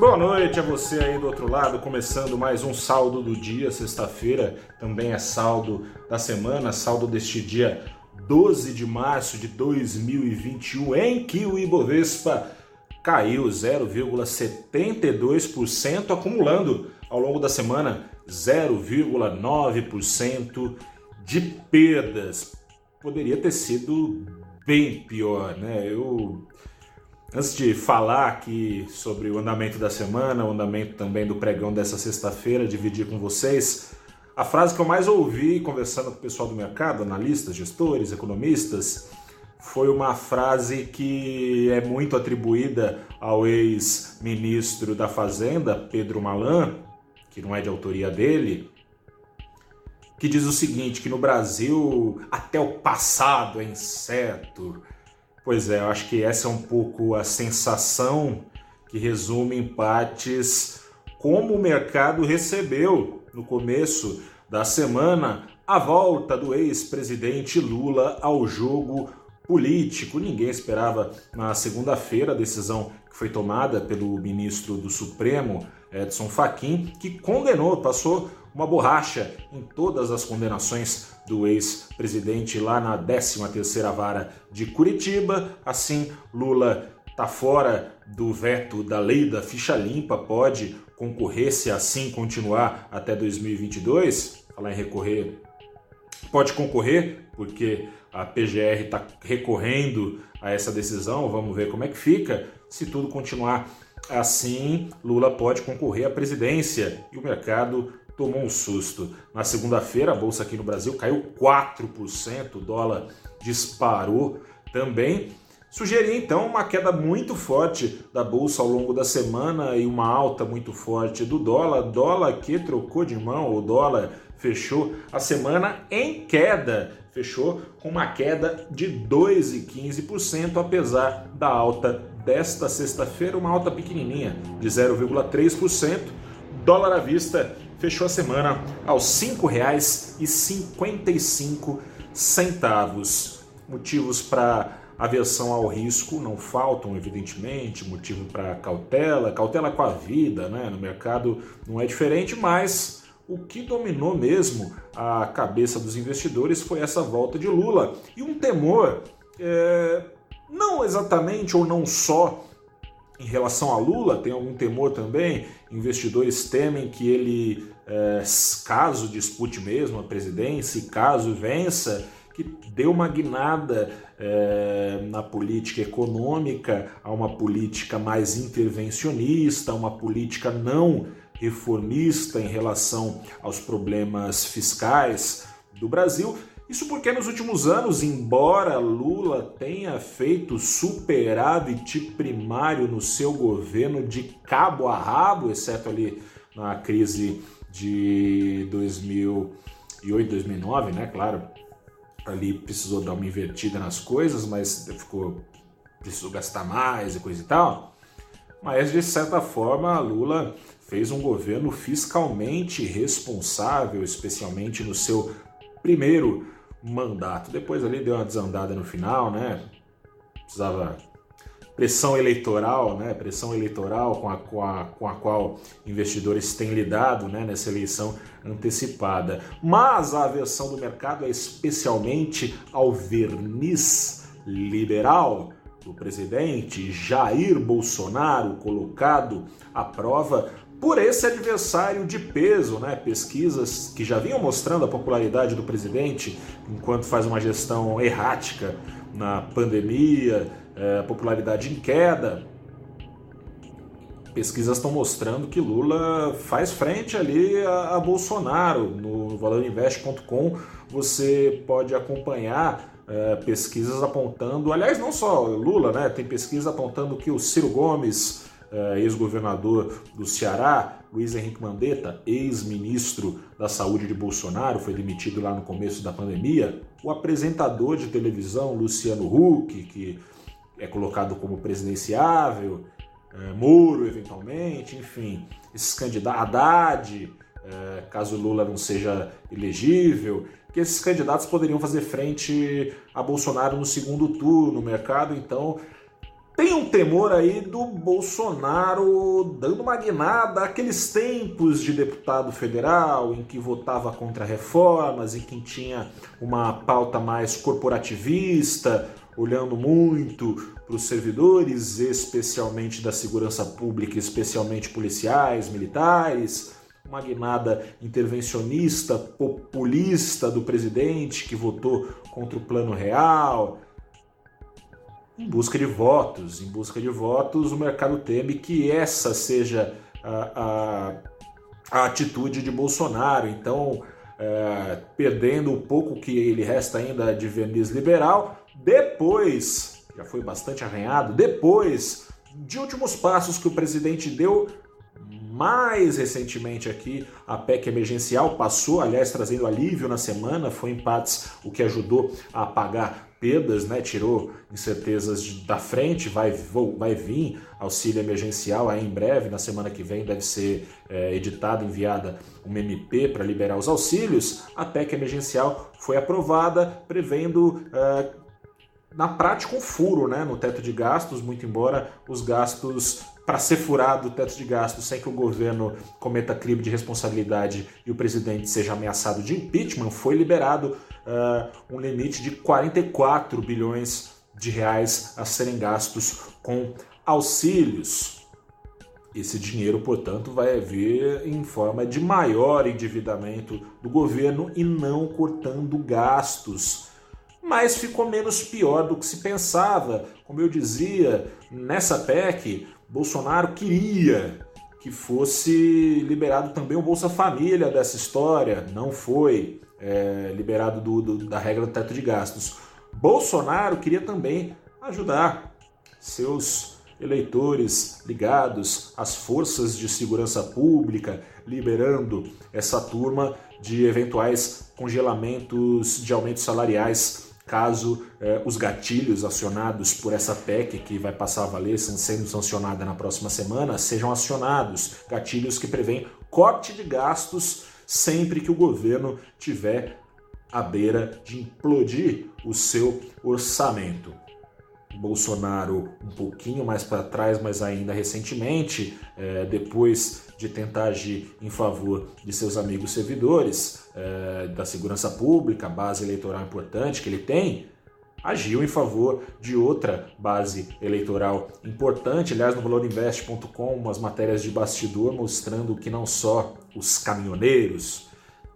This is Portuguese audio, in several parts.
Boa noite a você aí do outro lado, começando mais um saldo do dia, sexta-feira, também é saldo da semana, saldo deste dia 12 de março de 2021, em que o Ibovespa caiu 0,72%, acumulando ao longo da semana 0,9% de perdas. Poderia ter sido bem pior, né? Eu Antes de falar aqui sobre o andamento da semana, o andamento também do pregão dessa sexta-feira, dividir com vocês, a frase que eu mais ouvi conversando com o pessoal do mercado, analistas, gestores, economistas, foi uma frase que é muito atribuída ao ex-ministro da Fazenda, Pedro Malan, que não é de autoria dele, que diz o seguinte, que no Brasil até o passado é incerto, Pois é, eu acho que essa é um pouco a sensação que resume em partes como o mercado recebeu no começo da semana a volta do ex-presidente Lula ao jogo político. Ninguém esperava na segunda-feira a decisão que foi tomada pelo ministro do Supremo, Edson Fachin, que condenou, passou uma borracha em todas as condenações do ex-presidente lá na 13ª Vara de Curitiba. Assim, Lula está fora do veto da lei da ficha limpa, pode concorrer se assim continuar até 2022. Falar em recorrer, pode concorrer, porque a PGR está recorrendo a essa decisão. Vamos ver como é que fica. Se tudo continuar assim, Lula pode concorrer à presidência e o mercado tomou um susto. Na segunda-feira, a bolsa aqui no Brasil caiu 4%, o dólar disparou também. Sugeria então uma queda muito forte da bolsa ao longo da semana e uma alta muito forte do dólar. Dólar que trocou de mão, o dólar fechou a semana em queda, fechou com uma queda de 2,15%, apesar da alta desta sexta-feira, uma alta pequenininha de 0,3%. Dólar à vista fechou a semana aos R$ 5,55. Motivos para aversão ao risco não faltam, evidentemente, motivo para cautela, cautela com a vida, né? No mercado não é diferente, mas o que dominou mesmo a cabeça dos investidores foi essa volta de Lula e um temor, é, não exatamente ou não só em relação a Lula, tem algum temor também. Investidores temem que ele, é, caso dispute mesmo a presidência e caso vença, que dê uma guinada é, na política econômica a uma política mais intervencionista, uma política não reformista em relação aos problemas fiscais do Brasil isso porque nos últimos anos, embora Lula tenha feito superávit primário no seu governo de cabo a rabo, exceto ali na crise de 2008, 2009, né? Claro, ali precisou dar uma invertida nas coisas, mas ficou precisou gastar mais e coisa e tal. Mas de certa forma, Lula fez um governo fiscalmente responsável, especialmente no seu primeiro mandato. Depois ali deu uma desandada no final, né? Precisava pressão eleitoral, né? Pressão eleitoral com a, com a, com a qual investidores têm lidado, né? Nessa eleição antecipada. Mas a aversão do mercado é especialmente ao verniz liberal do presidente Jair Bolsonaro, colocado à prova por esse adversário de peso, né? Pesquisas que já vinham mostrando a popularidade do presidente enquanto faz uma gestão errática na pandemia, é, popularidade em queda. Pesquisas estão mostrando que Lula faz frente ali a, a Bolsonaro. No valorinvest.com você pode acompanhar é, pesquisas apontando, aliás, não só Lula, né? Tem pesquisas apontando que o Ciro Gomes ex-governador do Ceará, Luiz Henrique Mandetta, ex-ministro da Saúde de Bolsonaro, foi demitido lá no começo da pandemia, o apresentador de televisão Luciano Huck, que é colocado como presidenciável, uh, Moro, eventualmente, enfim, esses candidatos, Haddad, uh, caso Lula não seja elegível, que esses candidatos poderiam fazer frente a Bolsonaro no segundo turno. O mercado, então, tem um temor aí do Bolsonaro dando uma guinada àqueles tempos de deputado federal em que votava contra reformas, em que tinha uma pauta mais corporativista, olhando muito para os servidores, especialmente da segurança pública, especialmente policiais, militares, uma guinada intervencionista, populista do presidente que votou contra o plano real em busca de votos. Em busca de votos, o mercado teme que essa seja a, a, a atitude de Bolsonaro. Então, é, perdendo um pouco que ele resta ainda de verniz liberal, depois, já foi bastante arranhado, depois de últimos passos que o presidente deu, mais recentemente aqui, a PEC emergencial passou, aliás, trazendo alívio na semana, foi empates, o que ajudou a apagar perdas, né? tirou incertezas da frente, vai, vai vir auxílio emergencial aí em breve, na semana que vem deve ser é, editada, enviada uma MP para liberar os auxílios. A PEC emergencial foi aprovada, prevendo é, na prática um furo né, no teto de gastos, muito embora os gastos para ser furado o teto de gastos sem que o governo cometa crime de responsabilidade e o presidente seja ameaçado de impeachment, foi liberado uh, um limite de 44 bilhões de reais a serem gastos com auxílios. Esse dinheiro, portanto, vai vir em forma de maior endividamento do governo e não cortando gastos. Mas ficou menos pior do que se pensava. Como eu dizia, nessa PEC, Bolsonaro queria que fosse liberado também o Bolsa Família dessa história. Não foi é, liberado do, do, da regra do teto de gastos. Bolsonaro queria também ajudar seus eleitores ligados às forças de segurança pública, liberando essa turma de eventuais congelamentos de aumentos salariais caso eh, os gatilhos acionados por essa PEC, que vai passar a valer sendo sancionada na próxima semana, sejam acionados. Gatilhos que prevêem corte de gastos sempre que o governo tiver à beira de implodir o seu orçamento. Bolsonaro um pouquinho mais para trás, mas ainda recentemente, é, depois de tentar agir em favor de seus amigos servidores, é, da segurança pública, base eleitoral importante que ele tem, agiu em favor de outra base eleitoral importante. Aliás, no valorinvest.com, umas matérias de bastidor mostrando que não só os caminhoneiros,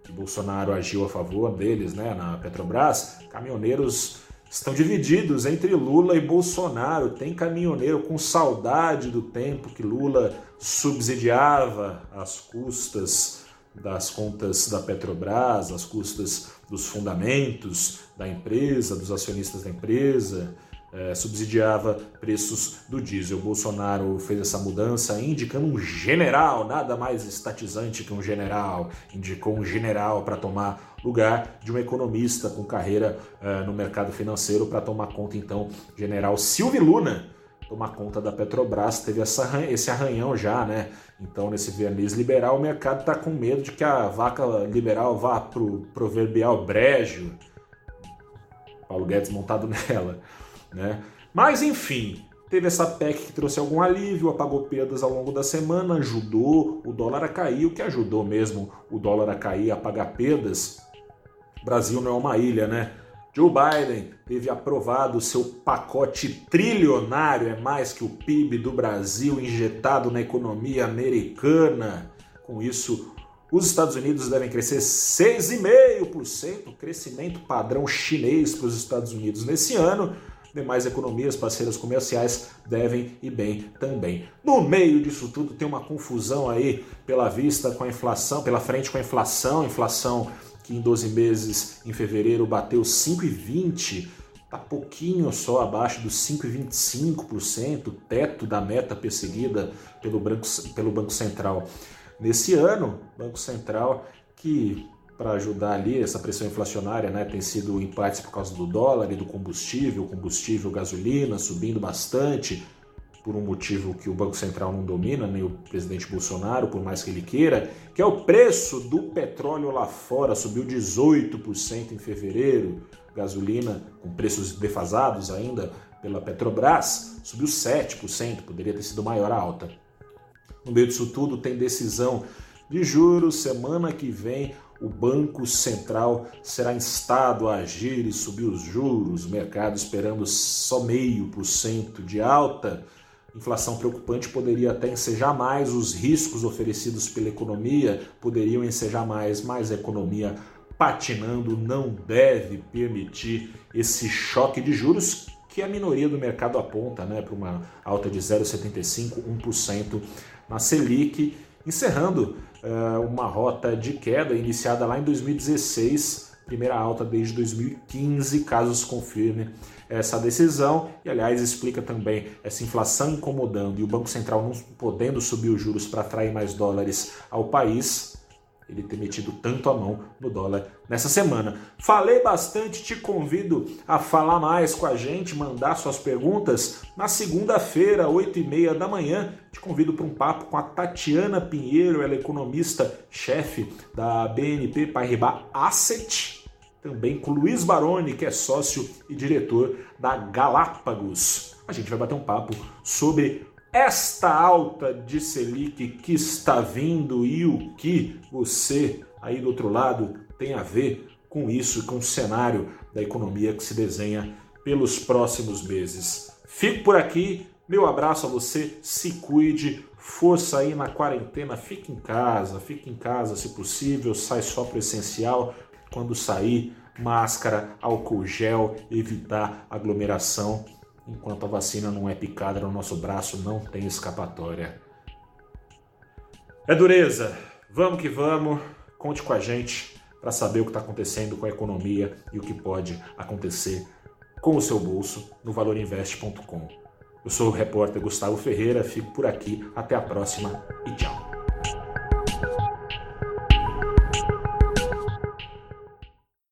que Bolsonaro agiu a favor deles né, na Petrobras, caminhoneiros estão divididos entre Lula e Bolsonaro. Tem caminhoneiro com saudade do tempo que Lula subsidiava as custas das contas da Petrobras, as custas dos fundamentos da empresa, dos acionistas da empresa, é, subsidiava preços do diesel. Bolsonaro fez essa mudança indicando um general, nada mais estatizante que um general, indicou um general para tomar lugar de um economista com carreira é, no mercado financeiro para tomar conta, então, general Silvio Luna tomar conta da Petrobras, teve essa, esse arranhão já, né? Então, nesse verniz liberal, o mercado está com medo de que a vaca liberal vá para o proverbial brejo. Paulo Guedes montado nela, né? Mas, enfim, teve essa PEC que trouxe algum alívio, apagou perdas ao longo da semana, ajudou o dólar a cair, o que ajudou mesmo o dólar a cair, a pagar perdas. O Brasil não é uma ilha, né? Joe Biden teve aprovado seu pacote trilionário, é mais que o PIB do Brasil injetado na economia americana. Com isso, os Estados Unidos devem crescer 6,5%, crescimento padrão chinês para os Estados Unidos nesse ano. Demais economias, parceiras comerciais devem ir bem também. No meio disso tudo tem uma confusão aí pela vista com a inflação, pela frente com a inflação, inflação que em 12 meses, em fevereiro, bateu 5,20%, está pouquinho só abaixo dos 5,25%, teto da meta perseguida pelo Banco, pelo Banco Central. Nesse ano, Banco Central que para ajudar ali essa pressão inflacionária, né, tem sido empates por causa do dólar e do combustível, combustível, gasolina subindo bastante, por um motivo que o Banco Central não domina, nem o presidente Bolsonaro, por mais que ele queira, que é o preço do petróleo lá fora, subiu 18% em fevereiro, gasolina com preços defasados ainda pela Petrobras subiu 7%, poderia ter sido maior a alta. No meio disso tudo, tem decisão de juros. Semana que vem, o Banco Central será instado a agir e subir os juros. O mercado esperando só meio por cento de alta. Inflação preocupante poderia até ensejar mais, os riscos oferecidos pela economia poderiam ensejar mais, mas a economia patinando não deve permitir esse choque de juros que a minoria do mercado aponta né, para uma alta de 0,75%, 1% na Selic, encerrando uh, uma rota de queda iniciada lá em 2016, primeira alta desde 2015, caso se confirme essa decisão. E, aliás, explica também essa inflação incomodando e o Banco Central não podendo subir os juros para atrair mais dólares ao país ele ter metido tanto a mão no dólar nessa semana. Falei bastante, te convido a falar mais com a gente, mandar suas perguntas na segunda-feira, 8 e meia da manhã. Te convido para um papo com a Tatiana Pinheiro, ela é economista-chefe da BNP Paribas Asset, também com Luiz Baroni, que é sócio e diretor da Galápagos. A gente vai bater um papo sobre esta alta de Selic que está vindo e o que você aí do outro lado tem a ver com isso com o cenário da economia que se desenha pelos próximos meses. Fico por aqui, meu abraço a você, se cuide, força aí na quarentena, fique em casa, fique em casa se possível, sai só para o essencial, quando sair, máscara, álcool gel, evitar aglomeração Enquanto a vacina não é picada no nosso braço, não tem escapatória. É dureza. Vamos que vamos. Conte com a gente para saber o que está acontecendo com a economia e o que pode acontecer com o seu bolso no valorinvest.com. Eu sou o repórter Gustavo Ferreira, fico por aqui. Até a próxima e tchau.